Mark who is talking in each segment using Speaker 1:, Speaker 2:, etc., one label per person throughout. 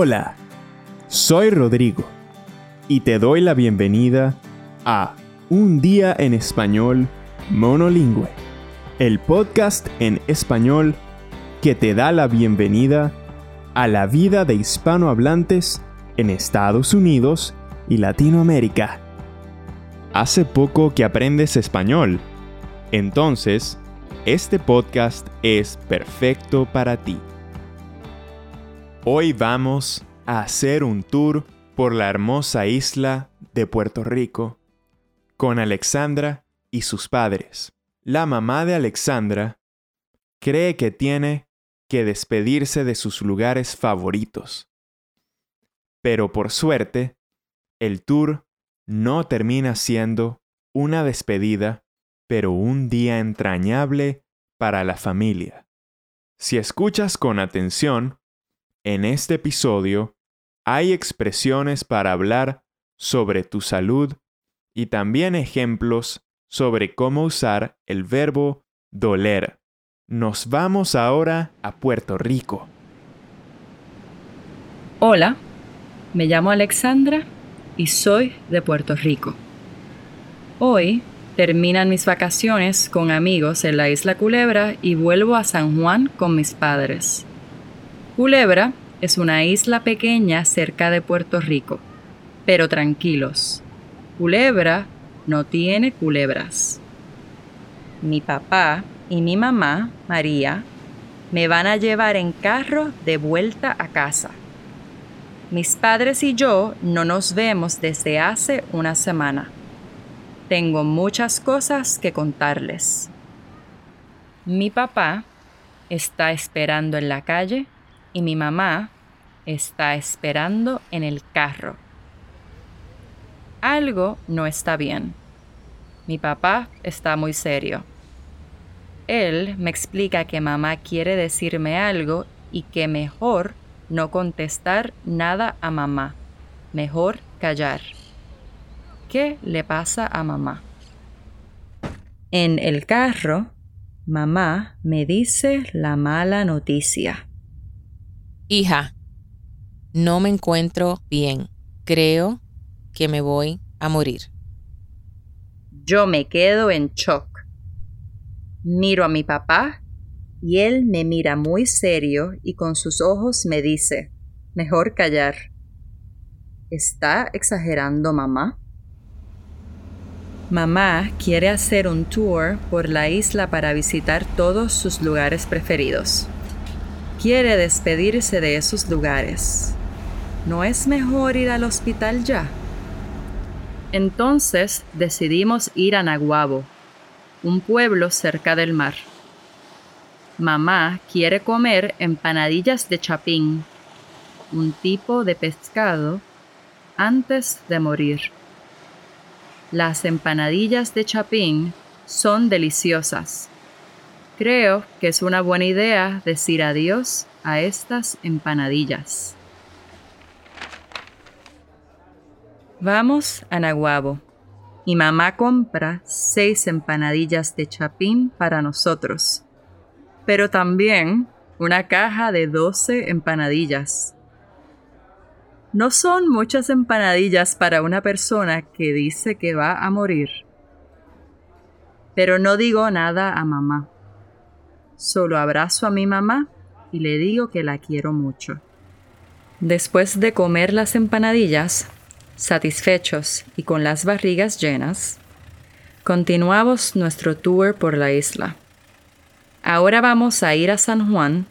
Speaker 1: Hola, soy Rodrigo y te doy la bienvenida a Un día en español monolingüe, el podcast en español que te da la bienvenida a la vida de hispanohablantes en Estados Unidos y Latinoamérica. Hace poco que aprendes español, entonces este podcast es perfecto para ti. Hoy vamos a hacer un tour por la hermosa isla de Puerto Rico con Alexandra y sus padres. La mamá de Alexandra cree que tiene que despedirse de sus lugares favoritos. Pero por suerte, el tour no termina siendo una despedida, pero un día entrañable para la familia. Si escuchas con atención, en este episodio hay expresiones para hablar sobre tu salud y también ejemplos sobre cómo usar el verbo doler. Nos vamos ahora a Puerto Rico.
Speaker 2: Hola, me llamo Alexandra y soy de Puerto Rico. Hoy terminan mis vacaciones con amigos en la isla Culebra y vuelvo a San Juan con mis padres. Culebra es una isla pequeña cerca de Puerto Rico, pero tranquilos, Culebra no tiene culebras. Mi papá y mi mamá, María, me van a llevar en carro de vuelta a casa. Mis padres y yo no nos vemos desde hace una semana. Tengo muchas cosas que contarles. Mi papá está esperando en la calle y mi mamá está esperando en el carro. Algo no está bien. Mi papá está muy serio. Él me explica que mamá quiere decirme algo y que mejor no contestar nada a mamá. Mejor callar. ¿Qué le pasa a mamá? En el carro, mamá me dice la mala noticia.
Speaker 3: Hija, no me encuentro bien. Creo que me voy a morir.
Speaker 2: Yo me quedo en shock. Miro a mi papá y él me mira muy serio y con sus ojos me dice, mejor callar. ¿Está exagerando mamá? Mamá quiere hacer un tour por la isla para visitar todos sus lugares preferidos quiere despedirse de esos lugares. ¿No es mejor ir al hospital ya? Entonces decidimos ir a Naguabo, un pueblo cerca del mar. Mamá quiere comer empanadillas de chapín, un tipo de pescado, antes de morir. Las empanadillas de chapín son deliciosas Creo que es una buena idea decir adiós a estas empanadillas. Vamos a Naguabo. Mi mamá compra seis empanadillas de chapín para nosotros, pero también una caja de doce empanadillas. No son muchas empanadillas para una persona que dice que va a morir. Pero no digo nada a mamá. Solo abrazo a mi mamá y le digo que la quiero mucho. Después de comer las empanadillas, satisfechos y con las barrigas llenas, continuamos nuestro tour por la isla. Ahora vamos a ir a San Juan,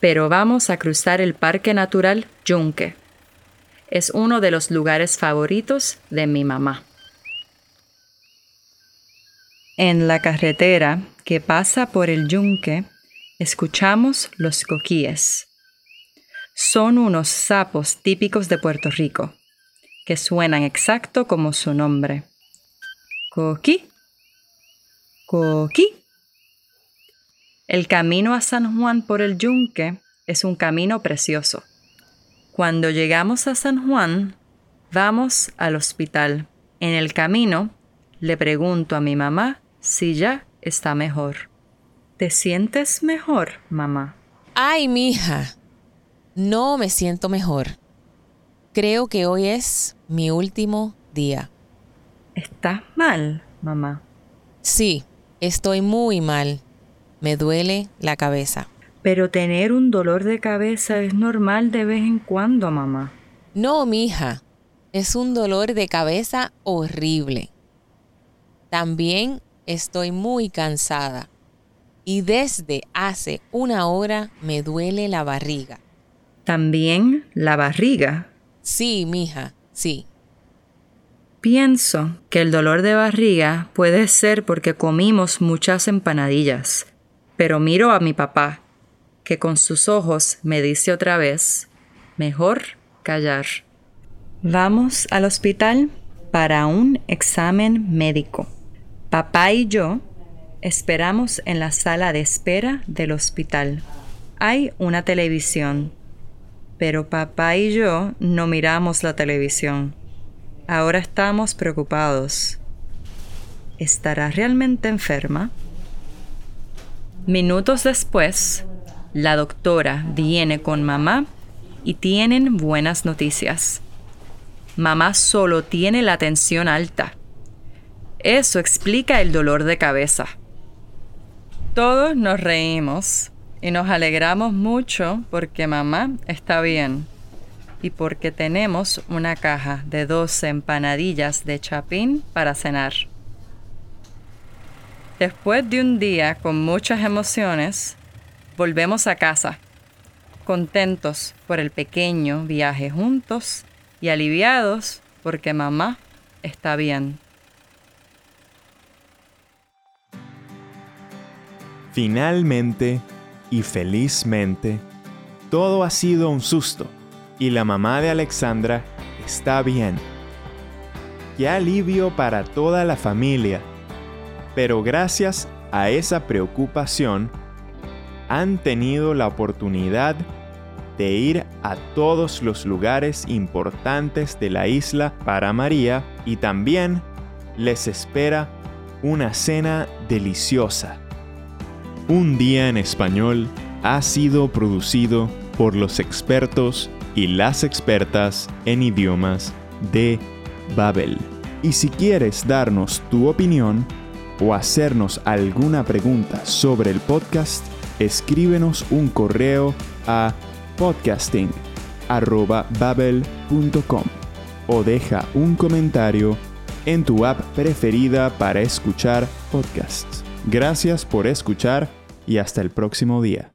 Speaker 2: pero vamos a cruzar el Parque Natural Yunque. Es uno de los lugares favoritos de mi mamá. En la carretera que pasa por el yunque, escuchamos los coquíes. Son unos sapos típicos de Puerto Rico, que suenan exacto como su nombre. Coquí, coquí. El camino a San Juan por el yunque es un camino precioso. Cuando llegamos a San Juan, vamos al hospital. En el camino, le pregunto a mi mamá si ya está mejor. ¿Te sientes mejor, mamá?
Speaker 3: Ay, mija. No me siento mejor. Creo que hoy es mi último día.
Speaker 2: ¿Estás mal, mamá?
Speaker 3: Sí, estoy muy mal. Me duele la cabeza.
Speaker 2: Pero tener un dolor de cabeza es normal de vez en cuando, mamá.
Speaker 3: No, mija. Es un dolor de cabeza horrible. También estoy muy cansada. Y desde hace una hora me duele la barriga.
Speaker 2: ¿También la barriga?
Speaker 3: Sí, mija, sí.
Speaker 2: Pienso que el dolor de barriga puede ser porque comimos muchas empanadillas, pero miro a mi papá, que con sus ojos me dice otra vez, mejor callar. Vamos al hospital para un examen médico. Papá y yo esperamos en la sala de espera del hospital. Hay una televisión, pero papá y yo no miramos la televisión. Ahora estamos preocupados. ¿Estará realmente enferma? Minutos después, la doctora viene con mamá y tienen buenas noticias. Mamá solo tiene la tensión alta. Eso explica el dolor de cabeza. Todos nos reímos y nos alegramos mucho porque mamá está bien y porque tenemos una caja de 12 empanadillas de chapín para cenar. Después de un día con muchas emociones, volvemos a casa, contentos por el pequeño viaje juntos y aliviados porque mamá está bien.
Speaker 1: Finalmente y felizmente, todo ha sido un susto y la mamá de Alexandra está bien. Qué alivio para toda la familia. Pero gracias a esa preocupación, han tenido la oportunidad de ir a todos los lugares importantes de la isla para María y también les espera una cena deliciosa. Un día en español ha sido producido por los expertos y las expertas en idiomas de Babel. Y si quieres darnos tu opinión o hacernos alguna pregunta sobre el podcast, escríbenos un correo a podcasting.babel.com o deja un comentario en tu app preferida para escuchar podcasts. Gracias por escuchar y hasta el próximo día.